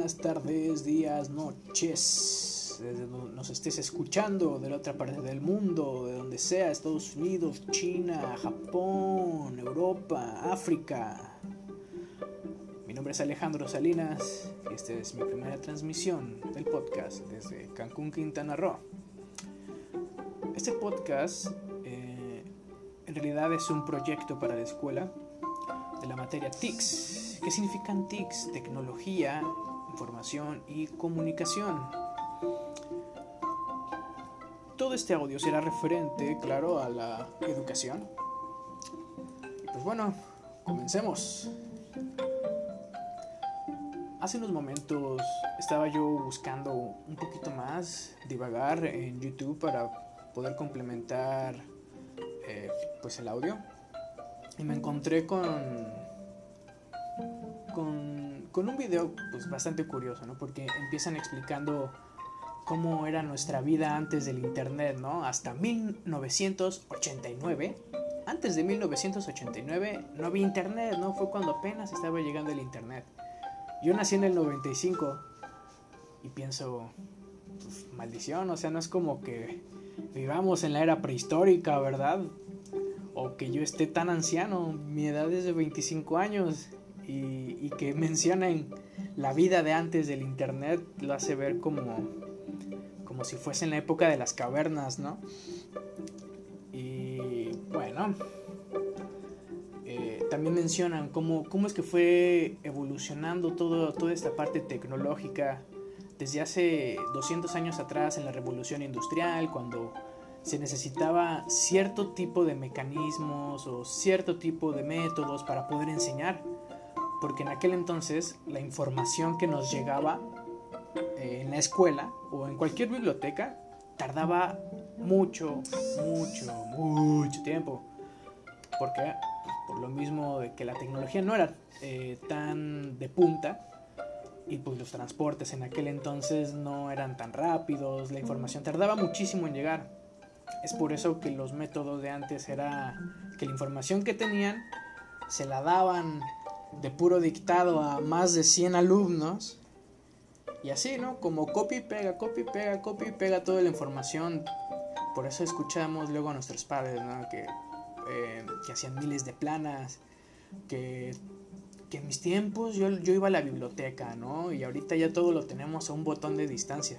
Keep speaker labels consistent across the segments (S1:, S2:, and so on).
S1: buenas tardes, días, noches. Desde donde nos estés escuchando, de la otra parte del mundo, de donde sea, Estados Unidos, China, Japón, Europa, África. Mi nombre es Alejandro Salinas y esta es mi primera transmisión del podcast desde Cancún, Quintana Roo. Este podcast eh, en realidad es un proyecto para la escuela de la materia TICS. ¿Qué significan TICS? Tecnología, información y comunicación. Todo este audio será referente, claro, a la educación. Y pues bueno, comencemos. Hace unos momentos estaba yo buscando un poquito más, divagar en YouTube para poder complementar eh, pues el audio y me encontré con, con, con un video pues bastante curioso, ¿no? Porque empiezan explicando cómo era nuestra vida antes del internet, ¿no? Hasta 1989. Antes de 1989 no había internet, ¿no? Fue cuando apenas estaba llegando el internet. Yo nací en el 95 y pienso, pues, maldición, o sea, no es como que vivamos en la era prehistórica, ¿verdad? o que yo esté tan anciano, mi edad es de 25 años y, que mencionen la vida de antes del internet lo hace ver como, como si fuese en la época de las cavernas, ¿no? Y bueno, eh, también mencionan cómo, cómo es que fue evolucionando todo, toda esta parte tecnológica desde hace 200 años atrás en la revolución industrial, cuando se necesitaba cierto tipo de mecanismos o cierto tipo de métodos para poder enseñar, porque en aquel entonces la información que nos llegaba eh, en la escuela o en cualquier biblioteca tardaba mucho, mucho, mucho tiempo. porque Por lo mismo de que la tecnología no era eh, tan de punta y pues los transportes en aquel entonces no eran tan rápidos, la información tardaba muchísimo en llegar. Es por eso que los métodos de antes era que la información que tenían se la daban de puro dictado a más de 100 alumnos. Y así, ¿no? Como copy, pega, copy, pega, copy, pega toda la información. Por eso escuchamos luego a nuestros padres, ¿no? Que, eh, que hacían miles de planas, que, que en mis tiempos yo, yo iba a la biblioteca, ¿no? Y ahorita ya todo lo tenemos a un botón de distancia.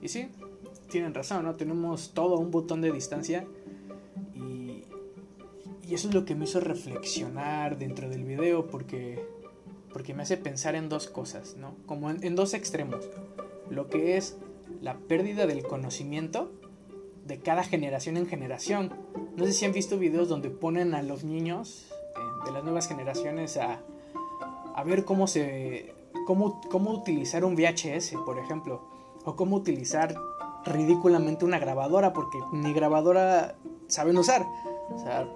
S1: Y sí, tienen razón, ¿no? Tenemos todo un botón de distancia y, y eso es lo que me hizo reflexionar dentro del video porque, porque me hace pensar en dos cosas, ¿no? Como en, dos extremos. Lo que es la pérdida del conocimiento de cada generación en generación. No sé si han visto videos donde ponen a los niños eh, de las nuevas generaciones a, a ver cómo se cómo, cómo utilizar un VHS, por ejemplo, o cómo utilizar ridículamente una grabadora porque ni grabadora saben usar. O sea,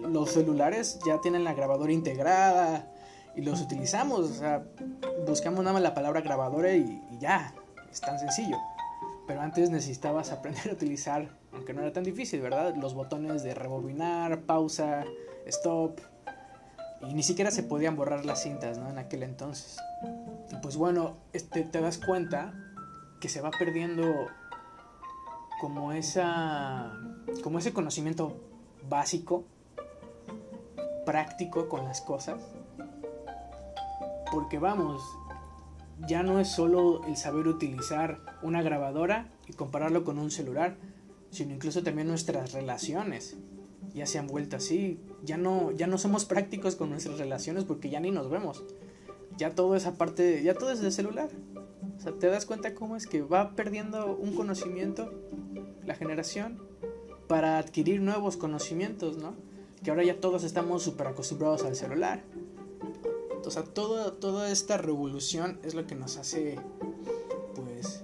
S1: los celulares ya tienen la grabadora integrada y los utilizamos. O sea, buscamos nada más la palabra grabadora y, ya, es tan sencillo. Pero antes necesitabas aprender a utilizar, aunque no era tan difícil, ¿verdad? Los botones de rebobinar, pausa, stop. Y ni siquiera se podían borrar las cintas, ¿no? En aquel entonces. Y pues bueno, este, te das cuenta que se va perdiendo como esa como ese conocimiento básico práctico con las cosas porque vamos ya no es solo el saber utilizar una grabadora y compararlo con un celular sino incluso también nuestras relaciones ya se han vuelto así ya no ya no somos prácticos con nuestras relaciones porque ya ni nos vemos ya todo esa parte ya todo es de celular o sea te das cuenta cómo es que va perdiendo un conocimiento la generación para adquirir nuevos conocimientos, ¿no? Que ahora ya todos estamos súper acostumbrados al celular. O sea, toda esta revolución es lo que nos hace, pues,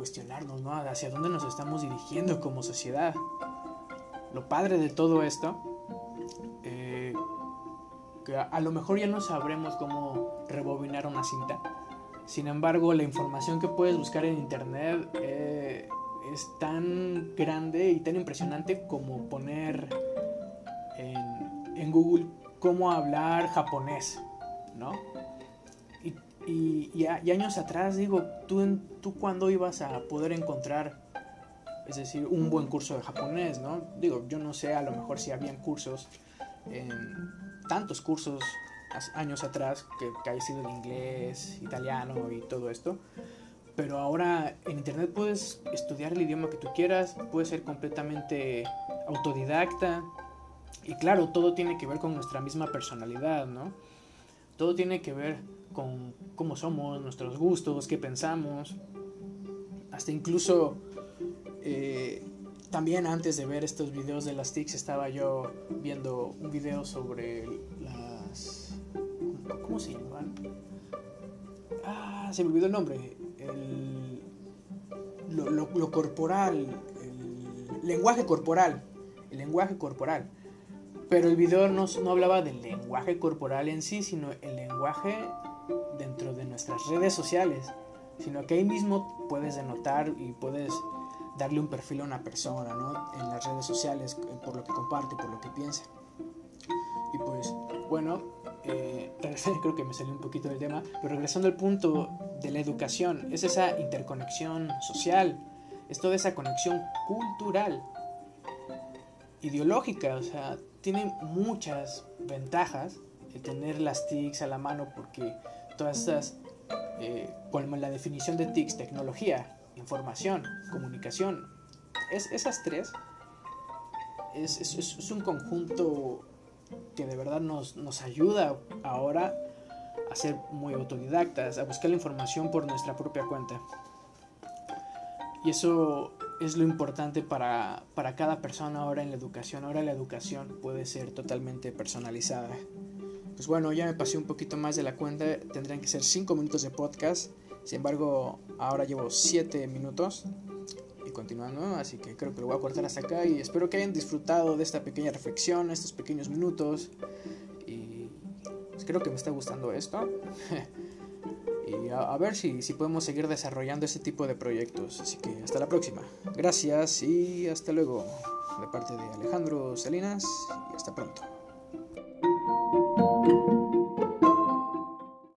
S1: cuestionarnos, ¿no? Hacia dónde nos estamos dirigiendo como sociedad. Lo padre de todo esto, eh, que a, lo mejor ya no sabremos cómo rebobinar una cinta. Sin embargo, la información que puedes buscar en internet eh, es tan grande y tan impresionante como poner en, Google cómo hablar japonés, ¿no? Y, Y, y, años atrás, digo, ¿tú, ¿tú cuándo ibas a poder encontrar, es decir, un buen curso de japonés, no? Digo, yo no sé, a lo mejor si habían cursos, tantos cursos años atrás que, que haya sido de inglés, italiano y todo esto. Pero ahora en internet puedes estudiar el idioma que tú quieras, puedes ser completamente autodidacta. Y claro, todo tiene que ver con nuestra misma personalidad, ¿no? Todo tiene que ver con cómo somos, nuestros gustos, qué pensamos. Hasta incluso eh, también antes de ver estos videos de las TICs estaba yo viendo un video sobre las... ¿Cómo se llaman? Ah, se me olvidó el nombre. El, lo, corporal, el lenguaje corporal. El lenguaje corporal. Pero el video no, no hablaba del lenguaje corporal en sí, sino el lenguaje dentro de nuestras redes sociales. Sino que ahí mismo puedes denotar y puedes darle un perfil a una persona, ¿no? En las redes sociales, por lo que comparte, por lo que piensa. Y pues, bueno, eh, creo que me salió un poquito del tema, pero regresando al punto de la educación, es esa interconexión social, es toda esa conexión cultural, ideológica, o sea, tiene muchas ventajas el tener las TICs a la mano porque todas estas, eh, como la definición de TICs, tecnología, información, comunicación, es, esas tres es, es, es un conjunto que de verdad nos, nos ayuda ahora a ser muy autodidactas, a buscar la información por nuestra propia cuenta. Y eso es lo importante para, para, cada persona ahora en la educación. Ahora la educación puede ser totalmente personalizada. Pues bueno, ya me pasé un poquito más de la cuenta. Tendrían que ser 5 minutos de podcast. Sin embargo, ahora llevo 7 minutos y continuando, así que creo que lo voy a cortar hasta acá y espero que hayan disfrutado de esta pequeña reflexión, estos pequeños minutos y pues creo que me está gustando esto y a, ver si, si podemos seguir desarrollando ese tipo de proyectos, así que hasta la próxima, gracias y hasta luego. De parte de Alejandro Salinas y hasta pronto.